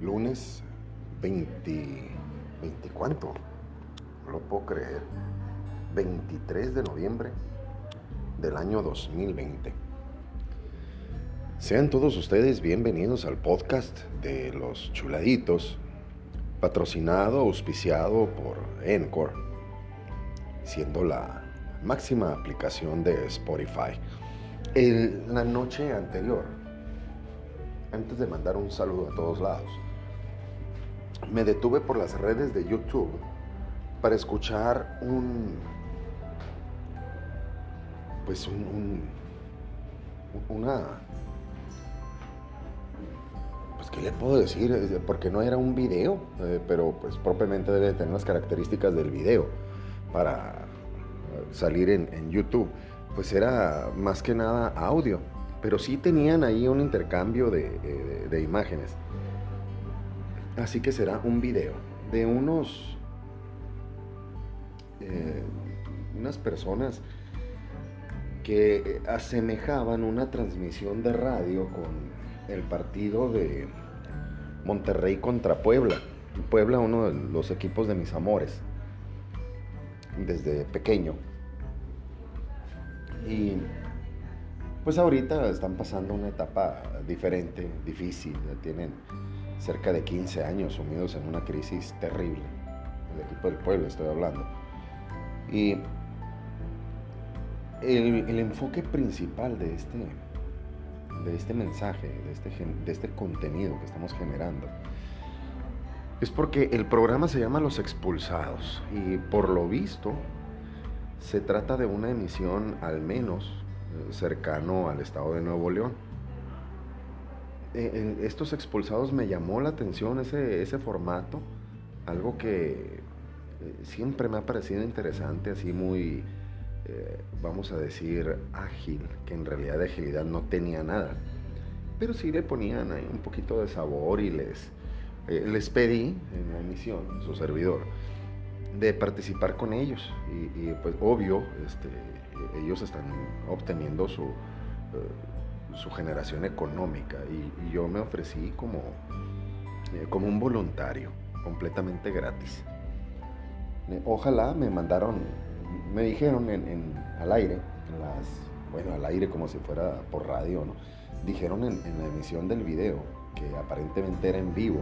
Lunes 20, 20 cuánto, no lo puedo creer, 23 de noviembre del año 2020. Sean todos ustedes bienvenidos al podcast de Los Chuladitos, patrocinado, auspiciado por Encore, siendo la máxima aplicación de Spotify. La noche anterior, antes de mandar un saludo a todos lados, me detuve por las redes de YouTube para escuchar un, pues un, una, pues qué le puedo decir, porque no era un video, eh, pero pues propiamente debe tener las características del video para salir en, YouTube, pues era más que nada audio, pero sí tenían ahí un intercambio de, eh, imágenes. Así que será un video de unos eh, unas personas que asemejaban una transmisión de radio con el partido de Monterrey contra Puebla. Puebla, uno de los equipos de mis amores, desde pequeño. Y pues ahorita están pasando una etapa diferente, difícil, tienen cerca de 15 años sumidos en una crisis terrible. El equipo del pueblo estoy hablando. Y el, enfoque principal de este, de este mensaje, de este, de este contenido que estamos generando, es porque el programa se llama Los Expulsados y por lo visto se trata de una emisión al menos eh, cercano al estado de Nuevo León. Eh, estos expulsados me llamó la atención ese, ese formato, algo que eh, siempre me ha parecido interesante, así muy, eh, vamos a decir, ágil, que en realidad de agilidad no tenía nada. Pero sí le ponían ahí un poquito de sabor y les, les pedí en la emisión, su servidor, de participar con ellos. Y, pues obvio, este, ellos están obteniendo su, su generación económica y, yo me ofrecí como, como un voluntario, completamente gratis. Ojalá me mandaron, me dijeron en, al aire, bueno, al aire como si fuera por radio, ¿no? Dijeron en, la emisión del video, que aparentemente era en vivo,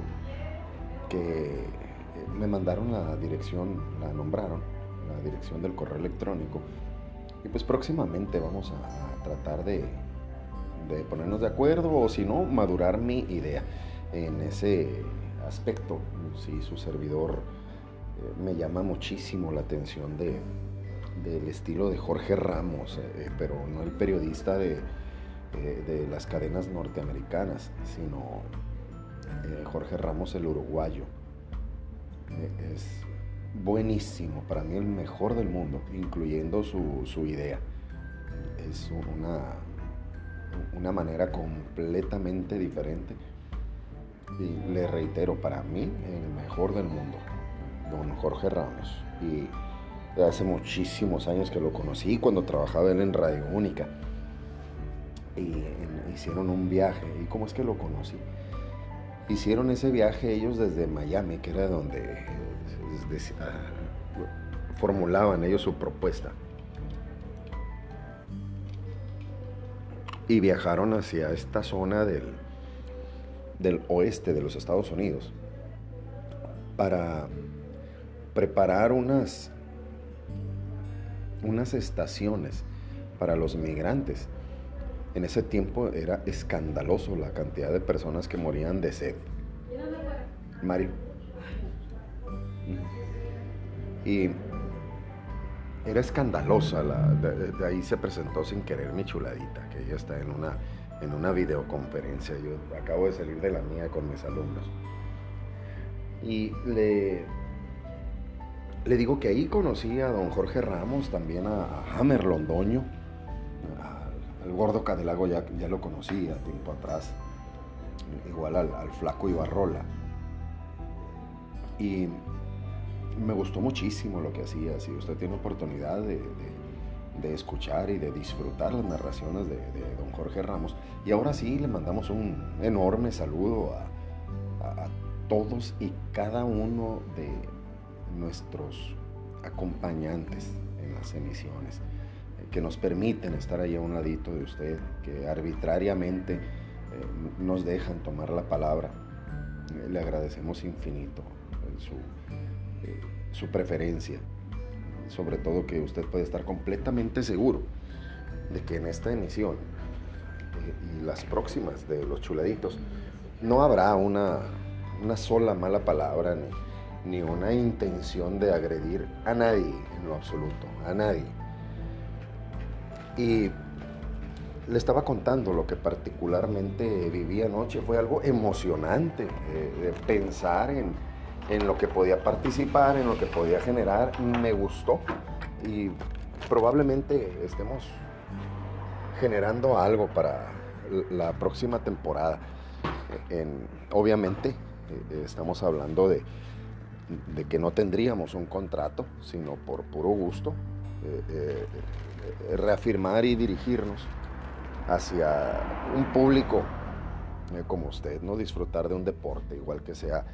que eh, me mandaron la dirección, la nombraron, la dirección del correo electrónico. Y pues próximamente vamos a, tratar de, de, ponernos de acuerdo o si no, madurar mi idea en ese aspecto. Si su servidor eh, me llama muchísimo la atención de, del estilo de Jorge Ramos, eh, eh, pero no el periodista de, de, las cadenas norteamericanas, sino Jorge Ramos el uruguayo. Es buenísimo, para mí el mejor del mundo, incluyendo su, su idea. Es una, una manera completamente diferente. Y le reitero, para mí el mejor del mundo don Jorge Ramos. Y hace muchísimos años que lo conocí cuando trabajaba él en Radio Única. Y hicieron un viaje. ¿Y cómo es que lo conocí? Hicieron ese viaje ellos desde Miami, que era donde ah, formulaban ellos su propuesta. Y viajaron hacia esta zona del, del oeste de los Estados Unidos para preparar unas, unas estaciones para los migrantes. En ese tiempo era escandaloso la cantidad de personas que morían de sed. Mario. Y era escandalosa, la, de, ahí se presentó sin querer mi chuladita, que ella está en una, en una videoconferencia. Yo acabo de salir de la mía con mis alumnos. Y le, le digo que ahí conocí a don Jorge Ramos, también a, Hammer Londoño, al, gordo Cadelago ya, ya lo conocí a tiempo atrás, igual al, flaco Ibarrola. Y me gustó muchísimo lo que hacía. Si usted tiene oportunidad de, de escuchar y de disfrutar las narraciones de, don Jorge Ramos. Y ahora sí le mandamos un enorme saludo a, todos y cada uno de nuestros acompañantes en las emisiones, que nos permiten estar ahí a un ladito de usted, que arbitrariamente eh, nos dejan tomar la palabra. Eh, le agradecemos infinito su, su preferencia sobre todo que usted puede estar completamente seguro de que en esta emisión eh, y las próximas de los chuladitos no habrá una, una sola mala palabra ni, ni una intención de agredir a nadie en lo absoluto, a nadie. Y le estaba contando lo que particularmente viví anoche, fue algo emocionante, eh, pensar en, en lo que podía participar, en lo que podía generar, me gustó y probablemente estemos generando algo para la próxima temporada. obviamente eh, estamos hablando de, que no tendríamos un contrato, sino por puro gusto, eh, eh, reafirmar y dirigirnos hacia un público como usted, no disfrutar de un deporte, igual que sea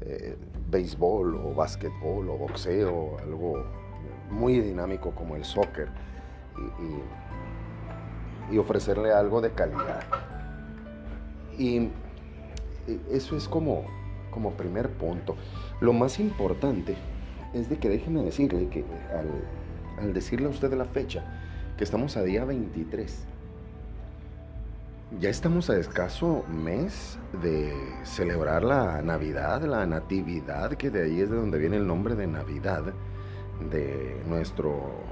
eh, béisbol o básquetbol o boxeo, algo muy dinámico como el soccer y, ofrecerle algo de calidad. Y eso es como, como primer punto. Lo más importante es de que déjeme decirle que al, al decirle a usted la fecha, que estamos a día 23, ya estamos a escaso mes de celebrar la Navidad, la Natividad, que de ahí es de donde viene el nombre de Navidad de nuestro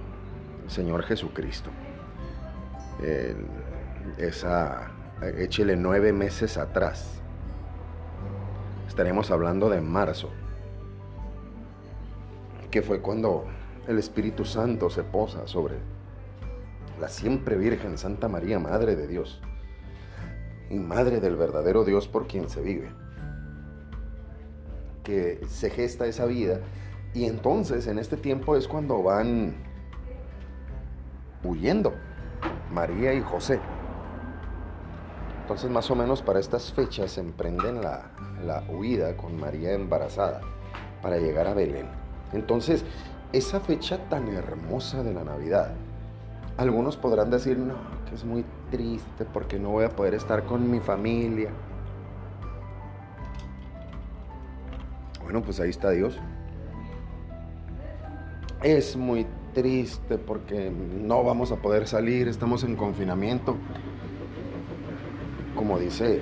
Señor Jesucristo. esa, échele nueve meses atrás. Estaremos hablando de marzo, que fue cuando el Espíritu Santo se posa sobre la siempre Virgen Santa María, Madre de Dios y madre del verdadero Dios por quien se vive. Que se gesta esa vida y entonces en este tiempo es cuando van huyendo María y José. Entonces más o menos para estas fechas emprenden la, la huida con María embarazada para llegar a Belén. Entonces, esa fecha tan hermosa de la Navidad, algunos podrán decir, no, que es muy triste porque no voy a poder estar con mi familia. Bueno, pues ahí está Dios. Es muy triste porque no vamos a poder salir, estamos en confinamiento. Como dice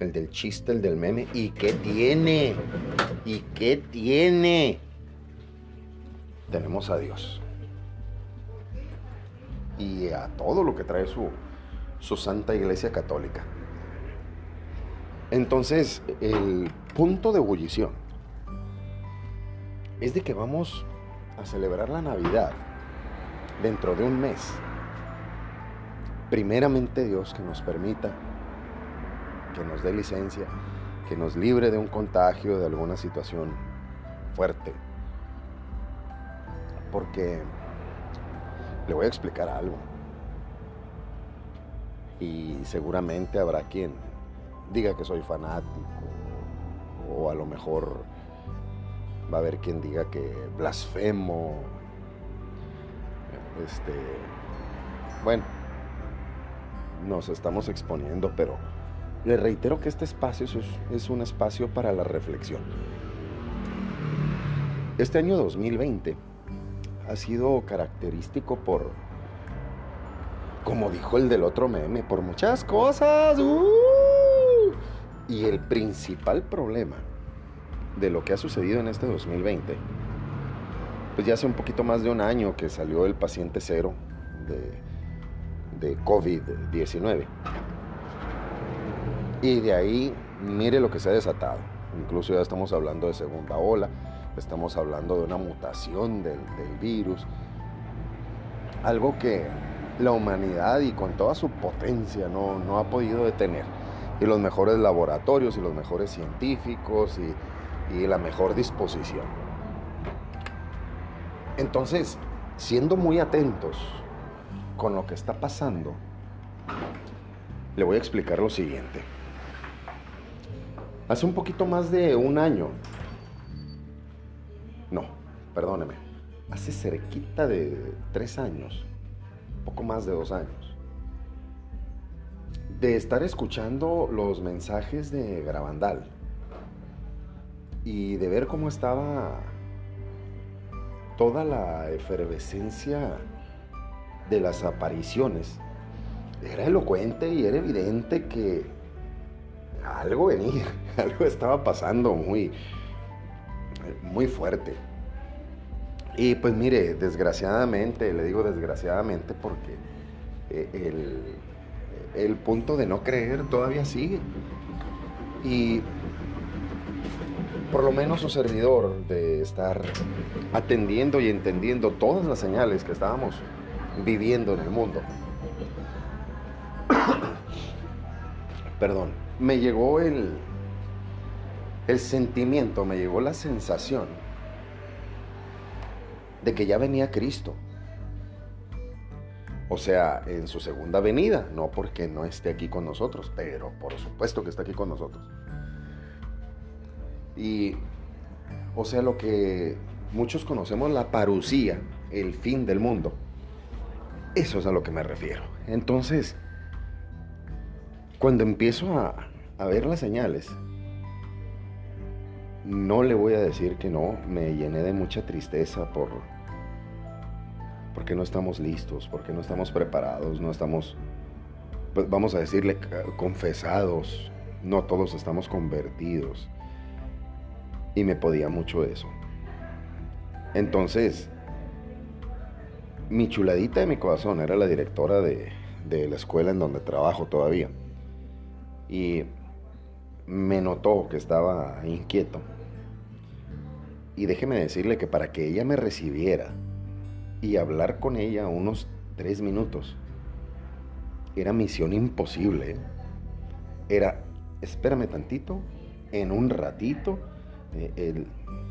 el del chiste, el del meme, ¿y qué tiene? ¿Y qué tiene? Tenemos a Dios y a todo lo que trae su, su Santa Iglesia Católica. Entonces, el punto de ebullición es de que vamos a celebrar la Navidad dentro de un mes. Primeramente Dios que nos permita, que nos dé licencia, que nos libre de un contagio, de alguna situación fuerte. Porque le voy a explicar algo. Y seguramente habrá quien diga que soy fanático o a lo mejor va a haber quien diga que blasfemo. Este, bueno, nos estamos exponiendo, pero le reitero que este espacio es, un espacio para la reflexión. Este año 2020 ha sido característico por, como dijo el del otro meme, por muchas cosas. ¡uh! Y el principal problema de lo que ha sucedido en este 2020, pues ya hace un poquito más de un año que salió el paciente cero de, de COVID-19. Y de ahí, mire lo que se ha desatado. Incluso ya estamos hablando de segunda ola estamos hablando de una mutación del, virus, algo que la humanidad y con toda su potencia no, ha podido detener. Y los mejores laboratorios y los mejores científicos y, y la mejor disposición. Entonces, siendo muy atentos con lo que está pasando, le voy a explicar lo siguiente. Hace un poquito más de un año, no, perdóneme, hace cerquita de tres años, poco más de dos años, de estar escuchando los mensajes de Gravandal y de ver cómo estaba toda la efervescencia de las apariciones, era elocuente y era evidente que algo venía, algo estaba pasando muy, muy fuerte. Y pues mire, desgraciadamente, le digo desgraciadamente porque eh, el, el punto de no creer todavía sigue. Y por lo menos su servidor de estar atendiendo y entendiendo todas las señales que estábamos viviendo en el mundo. Perdón, me llegó el, el sentimiento, me llegó la sensación de que ya venía Cristo. O sea, en su segunda venida, no porque no esté aquí con nosotros, pero por supuesto que está aquí con nosotros. Y, o sea, lo que muchos conocemos la parucía, el fin del mundo. Eso es a lo que me refiero. Entonces, cuando empiezo a, a ver las señales, no le voy a decir que no, me llené de mucha tristeza por porque no estamos listos, porque no estamos preparados, no estamos, pues vamos a decirle, confesados, no todos estamos convertidos. Y me podía mucho eso. Entonces, mi chuladita de mi corazón era la directora de, de la escuela en donde trabajo todavía. Y me notó que estaba inquieto. Y déjeme decirle que para que ella me recibiera y hablar con ella unos tres minutos, era misión imposible. ¿eh? Era, espérame tantito, en un ratito, eh,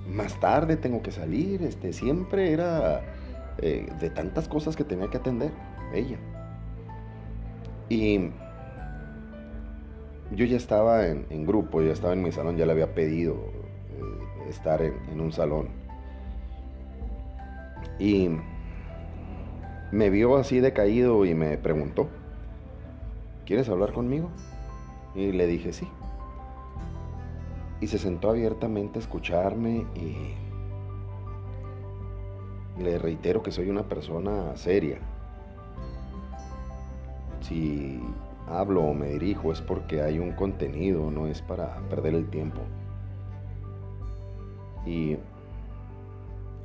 más tarde tengo que salir, este, siempre era eh, de tantas cosas que tenía que atender ella. Y yo ya estaba en, grupo, ya estaba en mi salón, ya le había pedido estar en, un salón. Y me vio así decaído y me preguntó, ¿quieres hablar conmigo? Y le dije sí y se sentó abiertamente a escucharme y le reitero que soy una persona seria. Si hablo o me dirijo es porque hay un contenido, no es para perder el tiempo. Y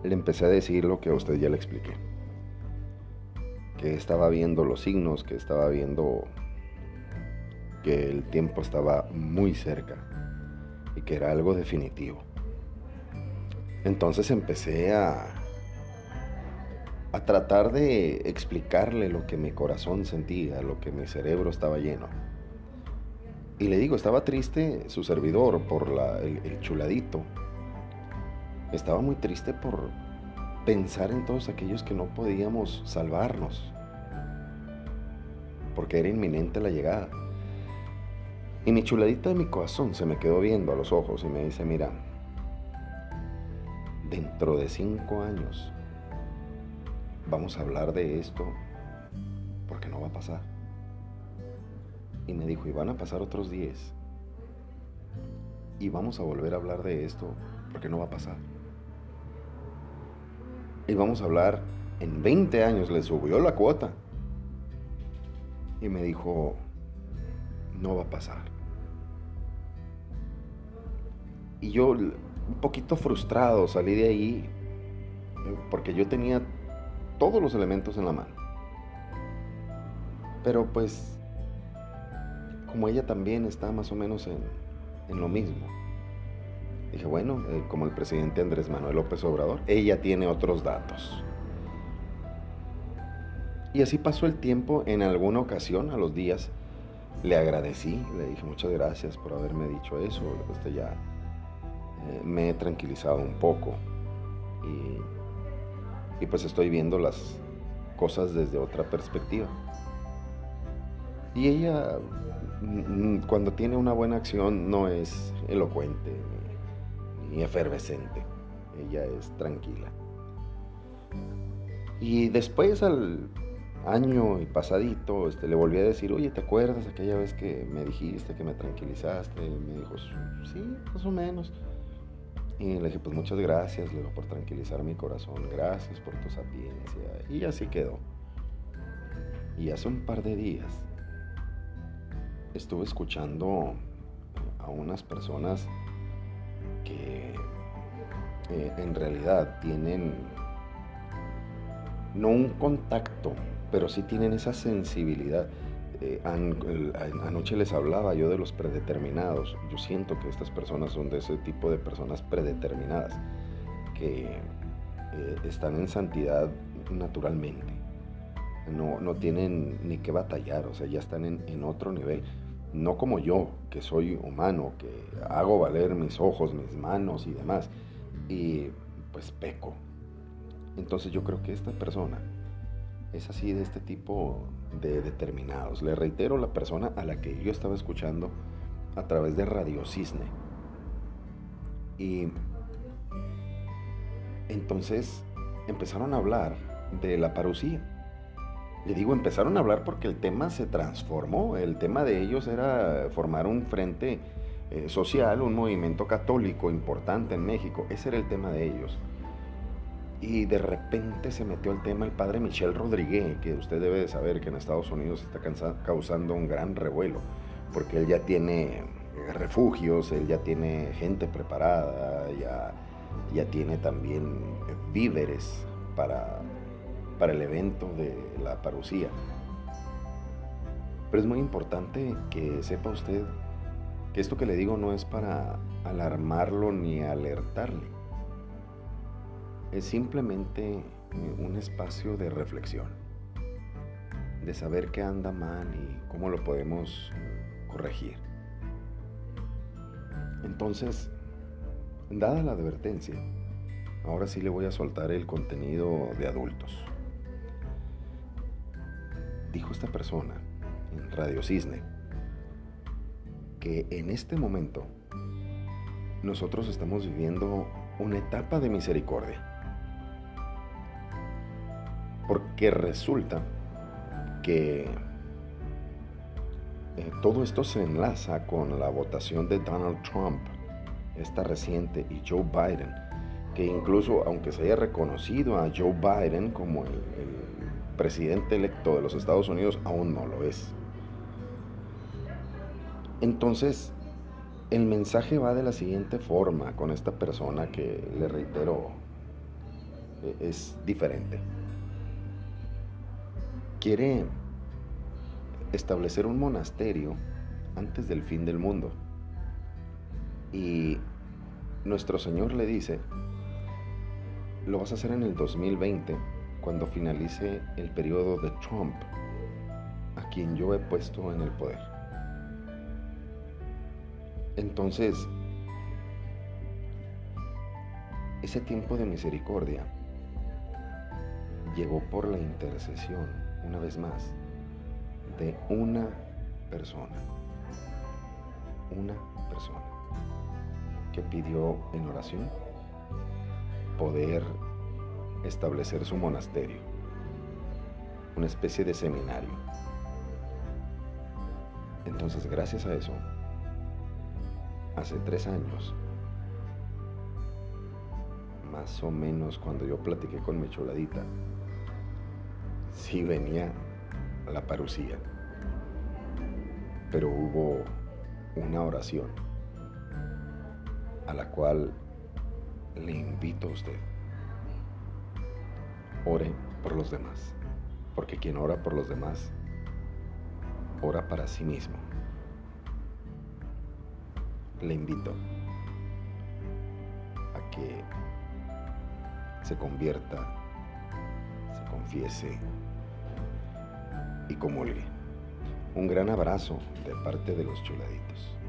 le empecé a decir lo que a usted ya le expliqué. Que estaba viendo los signos, que estaba viendo que el tiempo estaba muy cerca y que era algo definitivo. Entonces empecé a, a tratar de explicarle lo que mi corazón sentía, lo que mi cerebro estaba lleno. Y le digo, estaba triste su servidor por el, el chuladito. Estaba muy triste por pensar en todos aquellos que no podíamos salvarnos, porque era inminente la llegada. Y mi chuladita de mi corazón se me quedó viendo a los ojos y me dice, mira, dentro de cinco años vamos a hablar de esto porque no va a pasar. Y me dijo, y van a pasar otros diez. Y vamos a volver a hablar de esto porque no va a pasar. Y vamos a hablar, en 20 años le subió la cuota. Y me dijo, no va a pasar. Y yo un poquito frustrado salí de ahí porque yo tenía todos los elementos en la mano. Pero pues, como ella también está más o menos en, lo mismo. Dije, bueno, eh, como el presidente Andrés Manuel López Obrador, ella tiene otros datos. Y así pasó el tiempo. En alguna ocasión, a los días, le agradecí, le dije muchas gracias por haberme dicho eso. Usted ya eh, me he tranquilizado un poco. Y, pues estoy viendo las cosas desde otra perspectiva. Y ella, cuando tiene una buena acción, no es elocuente ni efervescente. Ella es tranquila. Y después al año y pasadito, este, le volví a decir, oye, ¿te acuerdas aquella vez que me dijiste, que me tranquilizaste? Y me dijo, sí, más o menos. Y le dije, pues muchas gracias, le digo, por tranquilizar mi corazón, gracias por tu sapiencia. Y así quedó. Y hace un par de días estuve escuchando a unas personas que eh, en realidad tienen no un contacto, pero sí tienen esa sensibilidad. Eh, anoche les hablaba yo de los predeterminados. Yo siento que estas personas son de ese tipo de personas predeterminadas, que eh, están en santidad naturalmente. No, no, tienen ni que batallar, o sea, ya están en, en otro nivel. No como yo, que soy humano, que hago valer mis ojos, mis manos y demás. Y pues peco, entonces yo creo que esta persona es así de este tipo de determinados. Le reitero la persona a la que yo estaba escuchando a través de Radio Cisne. Y entonces empezaron a hablar de la parucía. Le digo, empezaron a hablar porque el tema se transformó. El tema de ellos era formar un frente eh, social, un movimiento católico importante en México. Ese era el tema de ellos. Y de repente se metió el tema el padre Michel Rodríguez, que usted debe de saber que en Estados Unidos está causando un gran revuelo, porque él ya tiene eh, refugios, él ya tiene gente preparada, ya, ya tiene también víveres para, para el evento de la parucía. Pero es muy importante que sepa usted que esto que le digo no es para alarmarlo ni alertarle es simplemente un espacio de reflexión, de saber qué anda mal y cómo lo podemos corregir. Entonces, dada la advertencia, ahora sí le voy a soltar el contenido de adultos. Dijo esta persona en Radio Cisne que en este momento nosotros estamos viviendo una etapa de misericordia. Porque resulta que eh, todo esto se enlaza con la votación de Donald Trump, esta reciente, y Joe Biden, que incluso aunque se haya reconocido a Joe Biden como el, el presidente electo de los Estados Unidos, aún no lo es. Entonces, el mensaje va de la siguiente forma con esta persona que, le reitero, e, es diferente quiere establecer un monasterio antes del fin del mundo. Y nuestro Señor le dice, lo vas a hacer en el 2020, cuando finalice el periodo de Trump, a quien yo he puesto en el poder. Entonces, ese tiempo de misericordia llegó por la intercesión una vez más, de una persona. Una persona que pidió en oración poder establecer su monasterio, una especie de seminario. Entonces, gracias a eso, hace tres años, más o menos cuando yo platiqué con mi choladita, sí venía la parucía, pero hubo una oración a la cual le invito a usted. Ore por los demás, porque quien ora por los demás, ora para sí mismo. Le invito a que se convierta, se confiese y comulgue. Un gran abrazo de parte de los chuladitos.